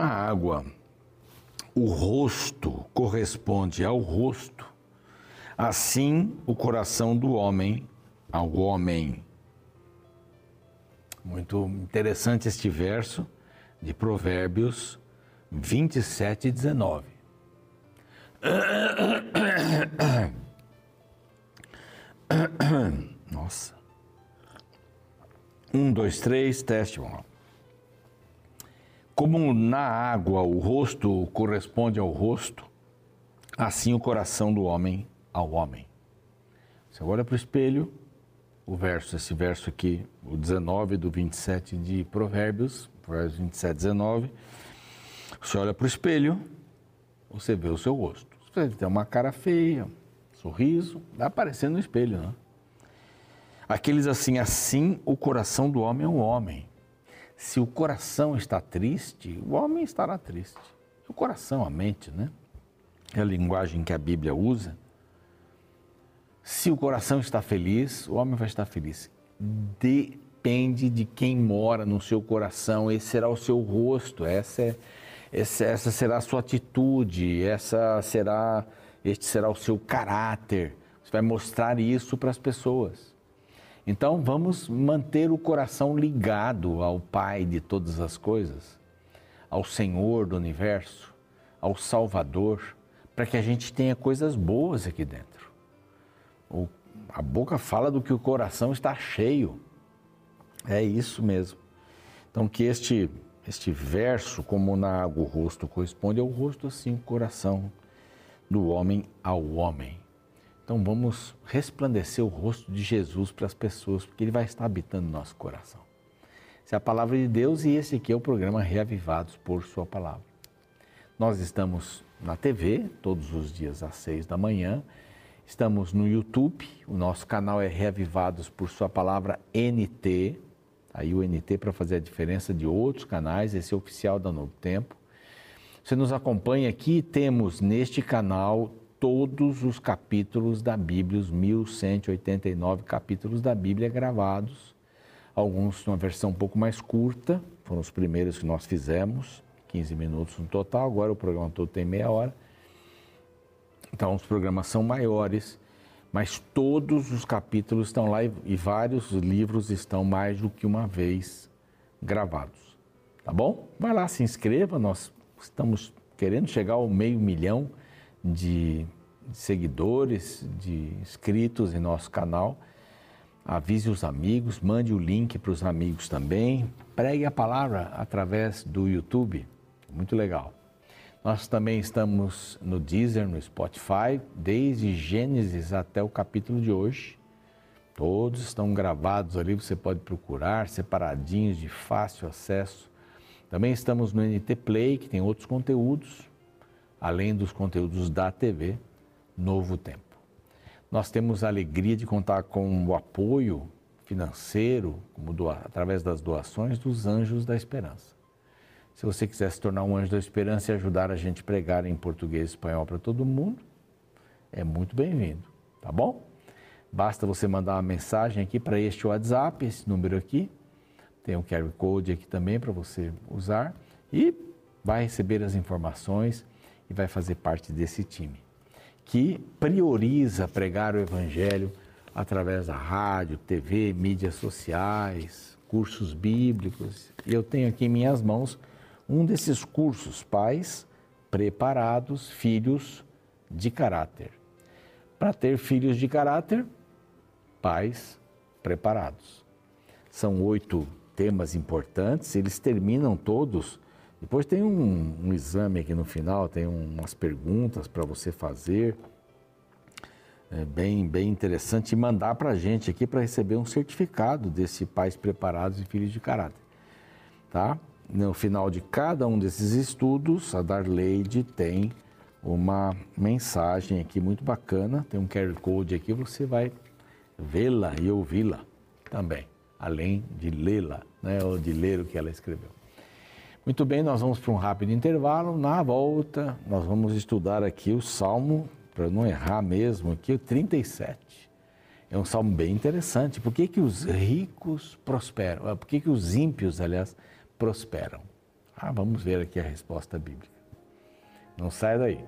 Na água o rosto corresponde ao rosto, assim o coração do homem ao homem. Muito interessante este verso de Provérbios 27 e 19. Nossa. Um, dois, três, teste. Vamos lá. Como na água o rosto corresponde ao rosto, assim o coração do homem ao homem. Você olha para o espelho, o verso, esse verso aqui, o 19 do 27 de Provérbios, Provérbios 27, 19. Você olha para o espelho, você vê o seu rosto. Você tem uma cara feia, sorriso, vai aparecendo no espelho, né? Aqueles assim, assim o coração do homem é um homem. Se o coração está triste, o homem estará triste. O coração, a mente, né? É a linguagem que a Bíblia usa. Se o coração está feliz, o homem vai estar feliz. Depende de quem mora no seu coração, esse será o seu rosto, essa, é, essa, essa será a sua atitude, essa será, este será o seu caráter. Você vai mostrar isso para as pessoas. Então vamos manter o coração ligado ao Pai de todas as coisas, ao Senhor do universo, ao Salvador, para que a gente tenha coisas boas aqui dentro. O, a boca fala do que o coração está cheio. É isso mesmo. Então que este este verso, como na água o rosto corresponde ao rosto, assim o coração do homem ao homem. Então vamos resplandecer o rosto de Jesus para as pessoas, porque ele vai estar habitando no nosso coração. Essa é a palavra de Deus e esse aqui é o programa Reavivados por Sua Palavra. Nós estamos na TV todos os dias às seis da manhã. Estamos no YouTube, o nosso canal é Reavivados por Sua Palavra NT. Aí o NT para fazer a diferença de outros canais, esse é oficial da Novo Tempo. Você nos acompanha aqui, temos neste canal todos os capítulos da Bíblia, os 1189 capítulos da Bíblia gravados, alguns numa versão um pouco mais curta, foram os primeiros que nós fizemos, 15 minutos no total, agora o programa todo tem meia hora. Então os programas são maiores, mas todos os capítulos estão lá e, vários livros estão mais do que uma vez gravados. Tá bom? Vai lá, se inscreva, nós estamos querendo chegar ao meio milhão de seguidores, de inscritos em nosso canal. Avise os amigos, mande o link para os amigos também. Pregue a palavra através do YouTube. Muito legal. Nós também estamos no Deezer, no Spotify, desde Gênesis até o capítulo de hoje. Todos estão gravados ali, você pode procurar, separadinhos, de fácil acesso. Também estamos no NT Play, que tem outros conteúdos além dos conteúdos da TV Novo Tempo. Nós temos a alegria de contar com o apoio financeiro, através das doações dos Anjos da Esperança. Se você quiser se tornar um anjo da esperança e ajudar a gente a pregar em português e espanhol para todo mundo, é muito bem-vindo, tá bom? Basta você mandar uma mensagem aqui para este WhatsApp, esse número aqui. Tem o QR Code aqui também para você usar e vai receber as informações e vai fazer parte desse time que prioriza pregar o Evangelho através da rádio, TV, mídias sociais, cursos bíblicos. E eu tenho aqui em minhas mãos um desses cursos, Pais Preparados, Filhos de Caráter. Para ter filhos de caráter, pais preparados. São oito temas importantes, eles terminam todos depois tem um, um exame aqui no final, tem umas perguntas para você fazer. É bem, bem interessante e mandar para a gente aqui para receber um certificado desse Pais Preparados e Filhos de Caráter. Tá? No final de cada um desses estudos, a Darleide tem uma mensagem aqui muito bacana, tem um QR Code aqui, você vai vê-la e ouvi-la também, além de lê-la, né, ou de ler o que ela escreveu. Muito bem, nós vamos para um rápido intervalo. Na volta, nós vamos estudar aqui o Salmo, para não errar mesmo, aqui o 37. É um salmo bem interessante. Por que, que os ricos prosperam? Ah, por que, que os ímpios, aliás, prosperam? Ah, vamos ver aqui a resposta bíblica. Não sai daí.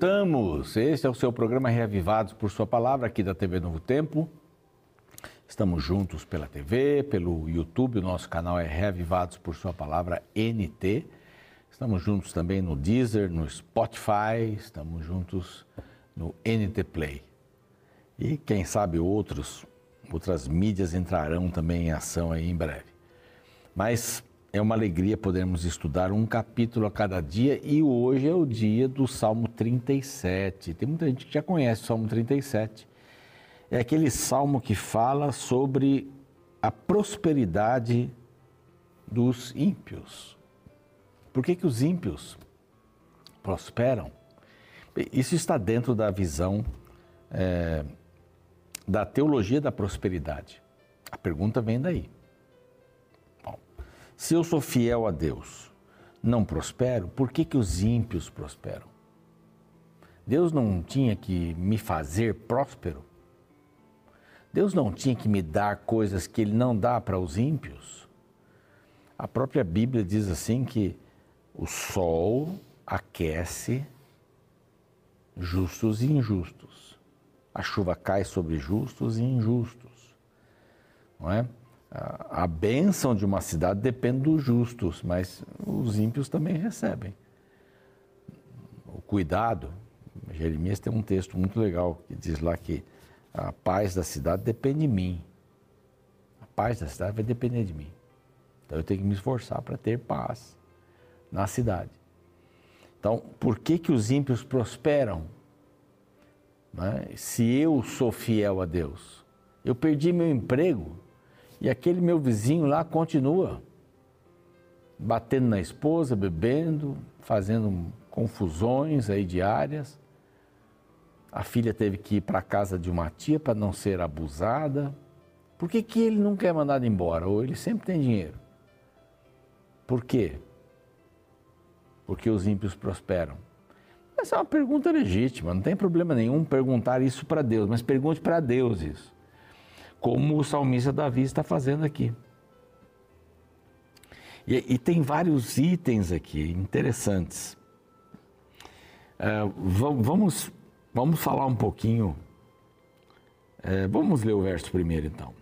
Voltamos. Este é o seu programa Reavivados por Sua Palavra, aqui da TV Novo Tempo. Estamos juntos pela TV, pelo YouTube, o nosso canal é Reavivados por Sua Palavra NT. Estamos juntos também no Deezer, no Spotify, estamos juntos no NT Play. E quem sabe outros, outras mídias entrarão também em ação aí em breve. Mas é uma alegria podermos estudar um capítulo a cada dia e hoje é o dia do Salmo 37. Tem muita gente que já conhece o Salmo 37 é aquele salmo que fala sobre a prosperidade dos ímpios. Por que, que os ímpios prosperam? Isso está dentro da visão é, da teologia da prosperidade. A pergunta vem daí. Se eu sou fiel a Deus, não prospero, por que, que os ímpios prosperam? Deus não tinha que me fazer próspero? Deus não tinha que me dar coisas que Ele não dá para os ímpios? A própria Bíblia diz assim que o sol aquece justos e injustos. A chuva cai sobre justos e injustos. Não é? A bênção de uma cidade depende dos justos, mas os ímpios também recebem. O cuidado. Jeremias tem um texto muito legal que diz lá que a paz da cidade depende de mim. A paz da cidade vai depender de mim. Então eu tenho que me esforçar para ter paz na cidade. Então, por que, que os ímpios prosperam? Né? Se eu sou fiel a Deus, eu perdi meu emprego e aquele meu vizinho lá continua batendo na esposa, bebendo, fazendo confusões aí diárias. A filha teve que ir para a casa de uma tia para não ser abusada. Por que, que ele nunca é mandado embora? Ou ele sempre tem dinheiro? Por quê? Porque os ímpios prosperam. Essa é uma pergunta legítima, não tem problema nenhum perguntar isso para Deus, mas pergunte para Deus isso. Como o salmista Davi está fazendo aqui. E, e tem vários itens aqui interessantes. Uh, vamos Vamos falar um pouquinho. É, vamos ler o verso primeiro então.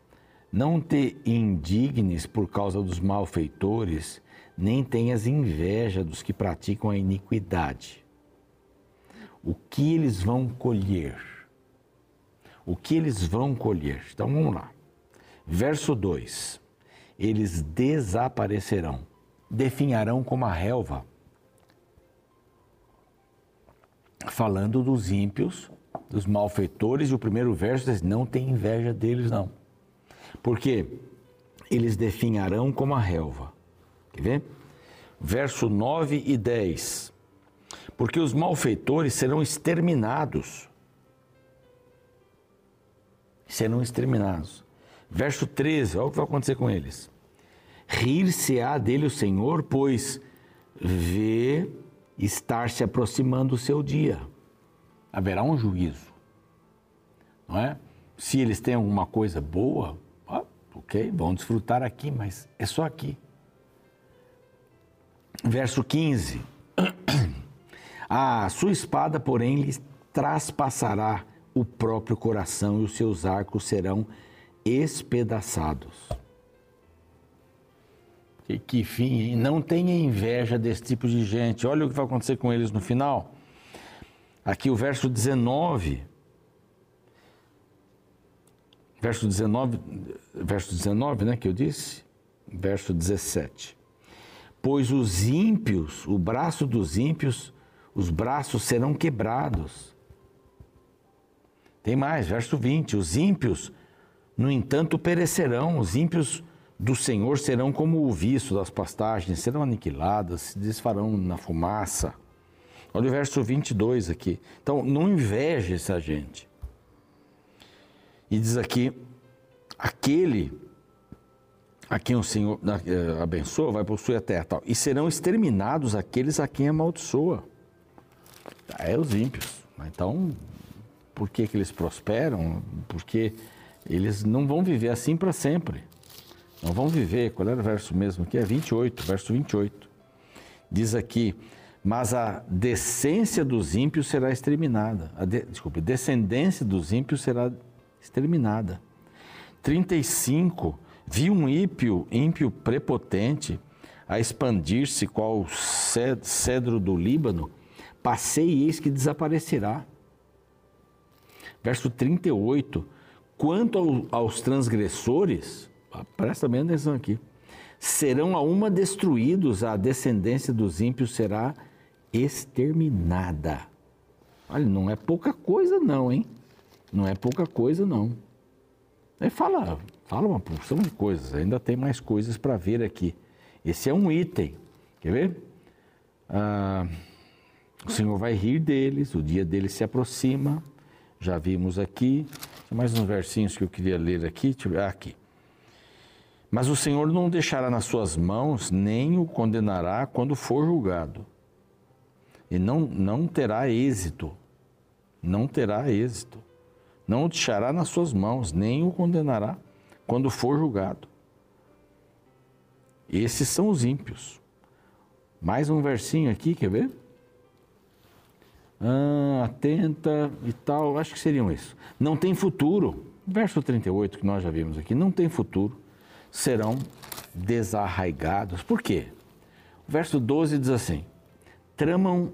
Não te indignes por causa dos malfeitores, nem tenhas inveja dos que praticam a iniquidade. O que eles vão colher? O que eles vão colher? Então vamos lá. Verso 2: Eles desaparecerão, definharão como a relva falando dos ímpios, dos malfeitores, e o primeiro verso diz: não tem inveja deles, não. Porque eles definharão como a relva. Quer ver? Verso 9 e 10. Porque os malfeitores serão exterminados. Serão exterminados. Verso 13, olha o que vai acontecer com eles. Rir-se-á dele o Senhor, pois vê estar se aproximando o seu dia. Haverá um juízo, não é? Se eles têm alguma coisa boa, ok, vão desfrutar aqui, mas é só aqui. Verso 15: A sua espada, porém, lhes traspassará o próprio coração e os seus arcos serão espedaçados. Que, que fim, hein? Não tenha inveja desse tipo de gente. Olha o que vai acontecer com eles no final. Aqui o verso 19. Verso 19, verso 19, né, que eu disse? Verso 17. Pois os ímpios, o braço dos ímpios, os braços serão quebrados. Tem mais, verso 20. Os ímpios, no entanto, perecerão. Os ímpios do Senhor serão como o viço das pastagens, serão aniquiladas, se desfarão na fumaça. Olha o verso 22 aqui. Então, não inveje essa gente. E diz aqui: aquele a quem o Senhor eh, abençoa vai possuir a terra. Tal. E serão exterminados aqueles a quem amaldiçoa. É os ímpios. Então, por que, que eles prosperam? Porque eles não vão viver assim para sempre. Não vão viver. Qual era o verso mesmo aqui? É 28, verso 28. Diz aqui: Mas a decência dos ímpios será exterminada. A de, desculpe, descendência dos ímpios será exterminada. 35 Vi um ímpio, ímpio prepotente a expandir-se qual cedro do Líbano, passei e eis que desaparecerá. Verso 38, quanto ao, aos transgressores, presta bem atenção aqui, serão a uma destruídos, a descendência dos ímpios será exterminada. Olha, não é pouca coisa não, hein? Não é pouca coisa não. Aí fala, fala uma porção de coisas, ainda tem mais coisas para ver aqui. Esse é um item, quer ver? Ah, o Senhor vai rir deles, o dia deles se aproxima, já vimos aqui. Tem mais uns versinhos que eu queria ler aqui, ah, aqui. Mas o Senhor não deixará nas suas mãos, nem o condenará quando for julgado. E não, não terá êxito, não terá êxito não o deixará nas suas mãos, nem o condenará quando for julgado. Esses são os ímpios. Mais um versinho aqui, quer ver? Ah, atenta e tal, acho que seriam isso. Não tem futuro. Verso 38 que nós já vimos aqui, não tem futuro. Serão desarraigados. Por quê? O verso 12 diz assim: tramam,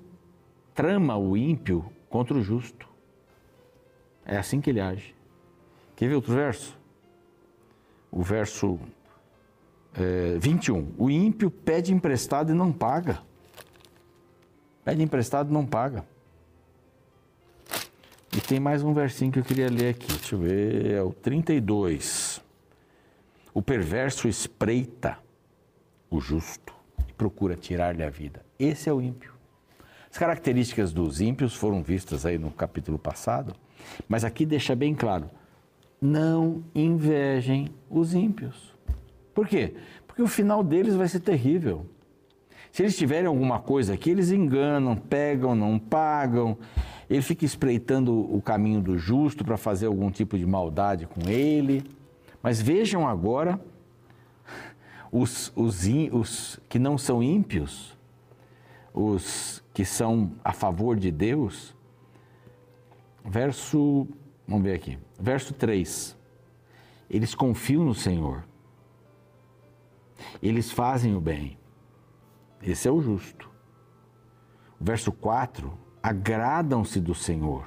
trama o ímpio contra o justo é assim que ele age. Quer ver outro verso? O verso é, 21. O ímpio pede emprestado e não paga. Pede emprestado e não paga. E tem mais um versinho que eu queria ler aqui. Deixa eu ver. É o 32. O perverso espreita o justo e procura tirar-lhe a vida. Esse é o ímpio. As características dos ímpios foram vistas aí no capítulo passado. Mas aqui deixa bem claro: não invejem os ímpios. Por quê? Porque o final deles vai ser terrível. Se eles tiverem alguma coisa aqui, eles enganam, pegam, não pagam. Ele fica espreitando o caminho do justo para fazer algum tipo de maldade com ele. Mas vejam agora os, os, os que não são ímpios, os que são a favor de Deus, verso, vamos ver aqui, verso 3. Eles confiam no Senhor. Eles fazem o bem. Esse é o justo. Verso 4, agradam-se do Senhor.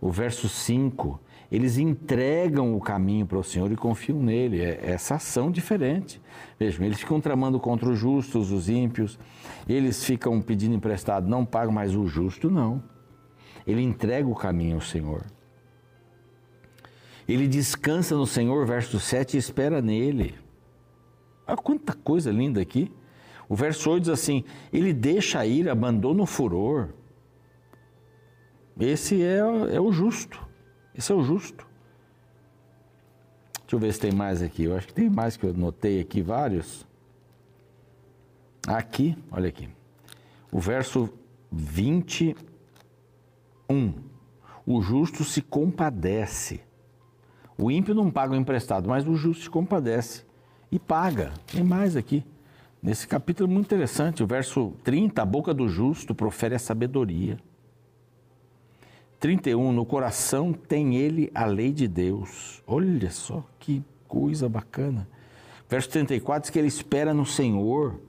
O verso 5, eles entregam o caminho para o Senhor e confiam nele. É essa ação diferente. Vejam, eles ficam tramando contra os justos, os ímpios, eles ficam pedindo emprestado, não pagam, mas o justo não. Ele entrega o caminho ao Senhor. Ele descansa no Senhor, verso 7, e espera nele. Olha quanta coisa linda aqui. O verso 8 diz assim: Ele deixa ir, abandona o furor. Esse é, é o justo. Esse é o justo. Deixa eu ver se tem mais aqui. Eu acho que tem mais que eu notei aqui, vários. Aqui, olha aqui. O verso 20 um, o justo se compadece. O ímpio não paga o emprestado, mas o justo se compadece e paga. Tem mais aqui. Nesse capítulo muito interessante, o verso 30, a boca do justo profere a sabedoria. 31, no coração tem ele a lei de Deus. Olha só que coisa bacana. Verso 34 diz que ele espera no Senhor.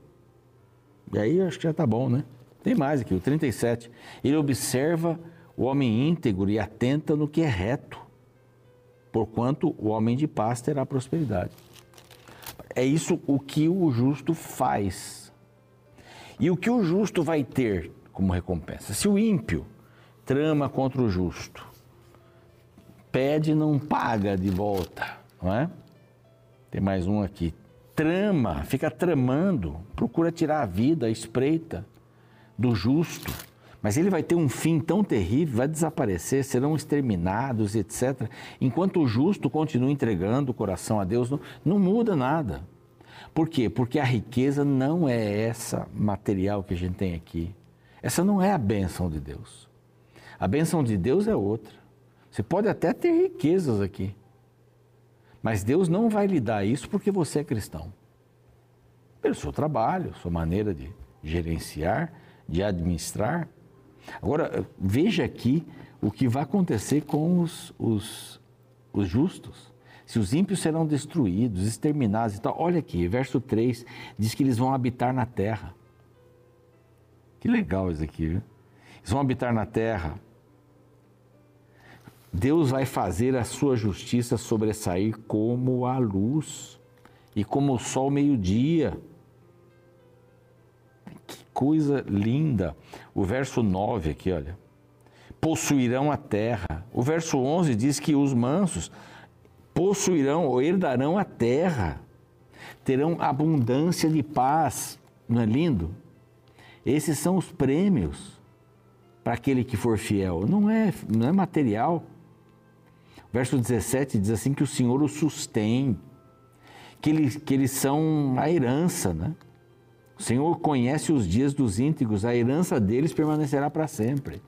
E aí acho que já está bom, né? Tem mais aqui, o 37. Ele observa o homem íntegro e atenta no que é reto, porquanto o homem de paz terá prosperidade. É isso o que o justo faz. E o que o justo vai ter como recompensa? Se o ímpio trama contra o justo, pede e não paga de volta, não é? Tem mais um aqui. Trama, fica tramando, procura tirar a vida, a espreita do justo Mas ele vai ter um fim tão terrível, vai desaparecer, serão exterminados, etc. Enquanto o justo continua entregando o coração a Deus, não, não muda nada. Por quê? Porque a riqueza não é essa material que a gente tem aqui. Essa não é a bênção de Deus. A bênção de Deus é outra. Você pode até ter riquezas aqui, mas Deus não vai lhe dar isso porque você é cristão. Pelo seu trabalho, sua maneira de gerenciar, de administrar. Agora, veja aqui o que vai acontecer com os, os, os justos. Se os ímpios serão destruídos, exterminados e tal. Olha aqui, verso 3 diz que eles vão habitar na terra. Que legal isso aqui, viu? Eles vão habitar na terra. Deus vai fazer a sua justiça sobressair como a luz e como o sol meio-dia. Coisa linda. O verso 9 aqui, olha. Possuirão a terra. O verso 11 diz que os mansos possuirão ou herdarão a terra. Terão abundância de paz. Não é lindo? Esses são os prêmios para aquele que for fiel. Não é, não é material. Verso 17 diz assim que o Senhor os sustém, que eles, que eles são a herança, né? O Senhor conhece os dias dos íntegros, a herança deles permanecerá para sempre.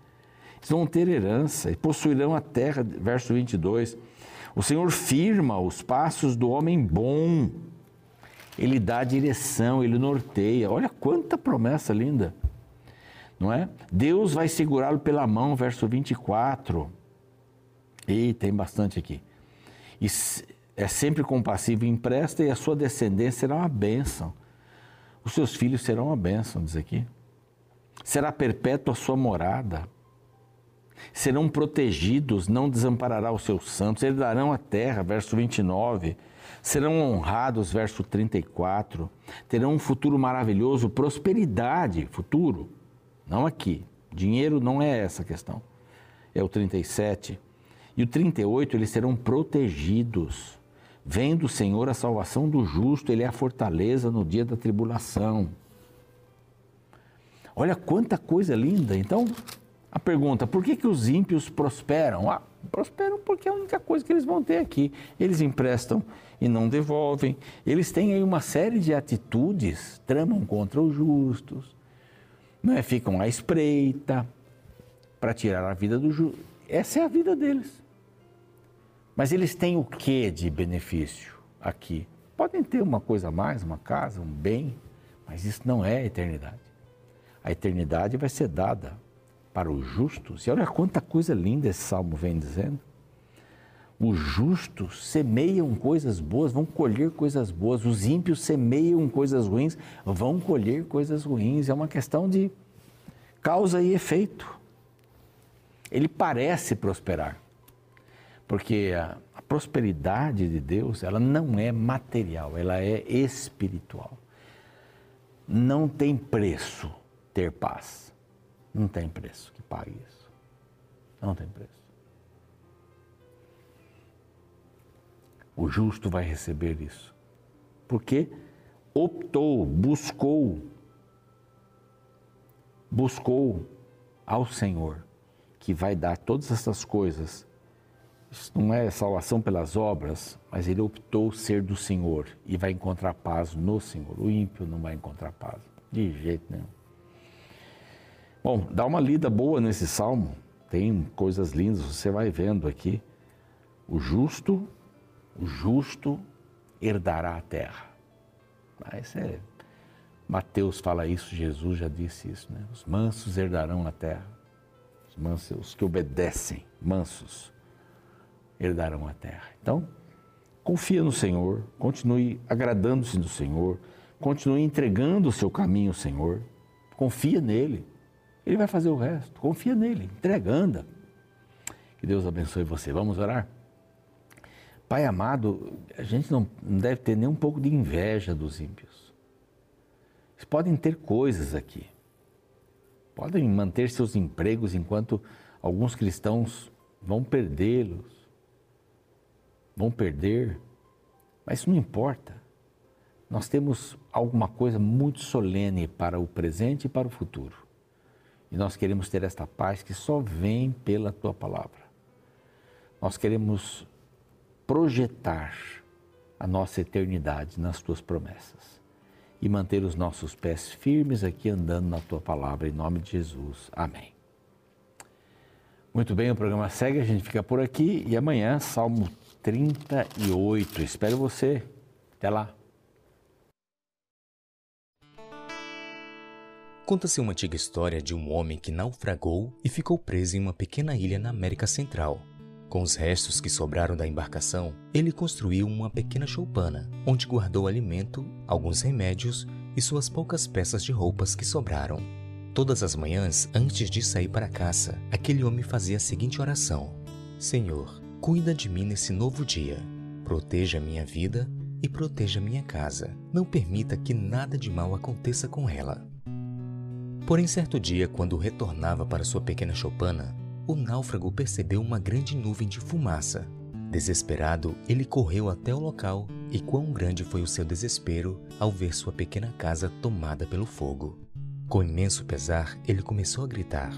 Eles vão ter herança e possuirão a terra, verso 22. O Senhor firma os passos do homem bom, ele dá direção, ele norteia. Olha quanta promessa linda, não é? Deus vai segurá-lo pela mão, verso 24. E tem bastante aqui. E é sempre compassivo e empresta, e a sua descendência será uma bênção. Os seus filhos serão uma bênção, diz aqui. Será perpétua a sua morada. Serão protegidos, não desamparará os seus santos, herdarão a terra, verso 29. Serão honrados, verso 34. Terão um futuro maravilhoso, prosperidade, futuro. Não aqui. Dinheiro não é essa a questão. É o 37 e o 38, eles serão protegidos. Vem do Senhor a salvação do justo, ele é a fortaleza no dia da tribulação. Olha quanta coisa linda. Então, a pergunta, por que, que os ímpios prosperam? Ah, prosperam porque é a única coisa que eles vão ter aqui. Eles emprestam e não devolvem. Eles têm aí uma série de atitudes, tramam contra os justos, não é? ficam à espreita para tirar a vida do justo. Essa é a vida deles. Mas eles têm o que de benefício aqui? Podem ter uma coisa a mais, uma casa, um bem, mas isso não é a eternidade. A eternidade vai ser dada para os justos. E olha quanta coisa linda esse salmo vem dizendo. Os justos semeiam coisas boas, vão colher coisas boas. Os ímpios semeiam coisas ruins, vão colher coisas ruins. É uma questão de causa e efeito. Ele parece prosperar, porque a, a prosperidade de Deus, ela não é material, ela é espiritual. Não tem preço ter paz. Não tem preço que pague isso. Não tem preço. O justo vai receber isso. Porque optou, buscou, buscou ao Senhor, que vai dar todas essas coisas isso não é salvação pelas obras, mas ele optou ser do Senhor e vai encontrar paz no Senhor. O ímpio não vai encontrar paz, de jeito nenhum. Bom, dá uma lida boa nesse salmo, tem coisas lindas, você vai vendo aqui. O justo, o justo herdará a terra. Mas é, Mateus fala isso, Jesus já disse isso, né? Os mansos herdarão a terra. Os mansos, os que obedecem, mansos herdarão a terra. Então, confia no Senhor, continue agradando-se do Senhor, continue entregando o seu caminho ao Senhor, confia nele. Ele vai fazer o resto. Confia nele, entrega, anda. Que Deus abençoe você. Vamos orar? Pai amado, a gente não deve ter nem um pouco de inveja dos ímpios. Eles podem ter coisas aqui, podem manter seus empregos enquanto alguns cristãos vão perdê-los vão perder, mas isso não importa. Nós temos alguma coisa muito solene para o presente e para o futuro. E nós queremos ter esta paz que só vem pela tua palavra. Nós queremos projetar a nossa eternidade nas tuas promessas e manter os nossos pés firmes aqui andando na tua palavra, em nome de Jesus. Amém. Muito bem, o programa segue, a gente fica por aqui e amanhã, Salmo 38. Espero você. Até lá. Conta-se uma antiga história de um homem que naufragou e ficou preso em uma pequena ilha na América Central. Com os restos que sobraram da embarcação, ele construiu uma pequena choupana, onde guardou alimento, alguns remédios e suas poucas peças de roupas que sobraram. Todas as manhãs, antes de sair para a caça, aquele homem fazia a seguinte oração: Senhor, cuida de mim nesse novo dia. Proteja minha vida e proteja minha casa. Não permita que nada de mal aconteça com ela. Porém, certo dia, quando retornava para sua pequena choupana, o náufrago percebeu uma grande nuvem de fumaça. Desesperado, ele correu até o local e quão grande foi o seu desespero ao ver sua pequena casa tomada pelo fogo. Com imenso pesar, ele começou a gritar: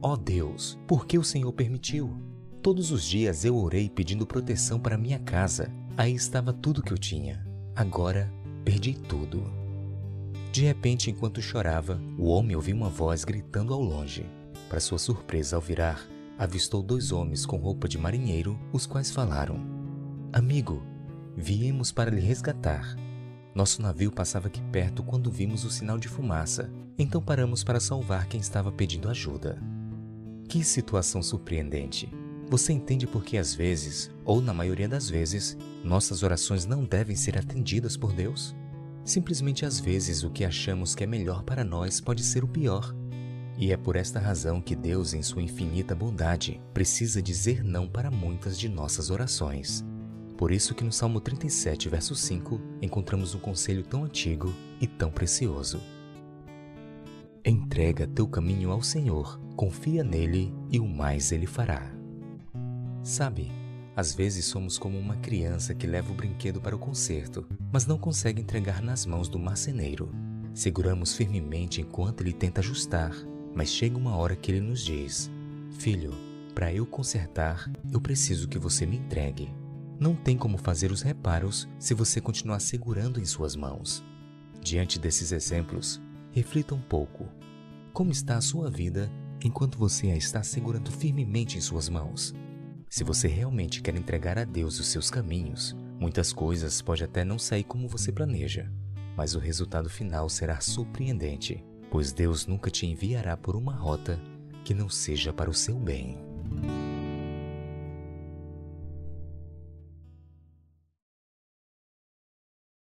Ó oh Deus, por que o Senhor permitiu? Todos os dias eu orei pedindo proteção para minha casa. Aí estava tudo que eu tinha. Agora perdi tudo. De repente, enquanto chorava, o homem ouviu uma voz gritando ao longe. Para sua surpresa, ao virar, avistou dois homens com roupa de marinheiro, os quais falaram: Amigo, viemos para lhe resgatar. Nosso navio passava aqui perto quando vimos o sinal de fumaça, então paramos para salvar quem estava pedindo ajuda. Que situação surpreendente! Você entende por que às vezes, ou na maioria das vezes, nossas orações não devem ser atendidas por Deus? Simplesmente às vezes o que achamos que é melhor para nós pode ser o pior. E é por esta razão que Deus, em sua infinita bondade, precisa dizer não para muitas de nossas orações. Por isso que no Salmo 37, verso 5, encontramos um conselho tão antigo e tão precioso. Entrega teu caminho ao Senhor, confia nele e o mais ele fará. Sabe, às vezes somos como uma criança que leva o brinquedo para o concerto, mas não consegue entregar nas mãos do marceneiro. Seguramos firmemente enquanto ele tenta ajustar, mas chega uma hora que ele nos diz: Filho, para eu consertar, eu preciso que você me entregue. Não tem como fazer os reparos se você continuar segurando em suas mãos. Diante desses exemplos, reflita um pouco. Como está a sua vida enquanto você a está segurando firmemente em suas mãos? Se você realmente quer entregar a Deus os seus caminhos, muitas coisas pode até não sair como você planeja, mas o resultado final será surpreendente pois Deus nunca te enviará por uma rota que não seja para o seu bem.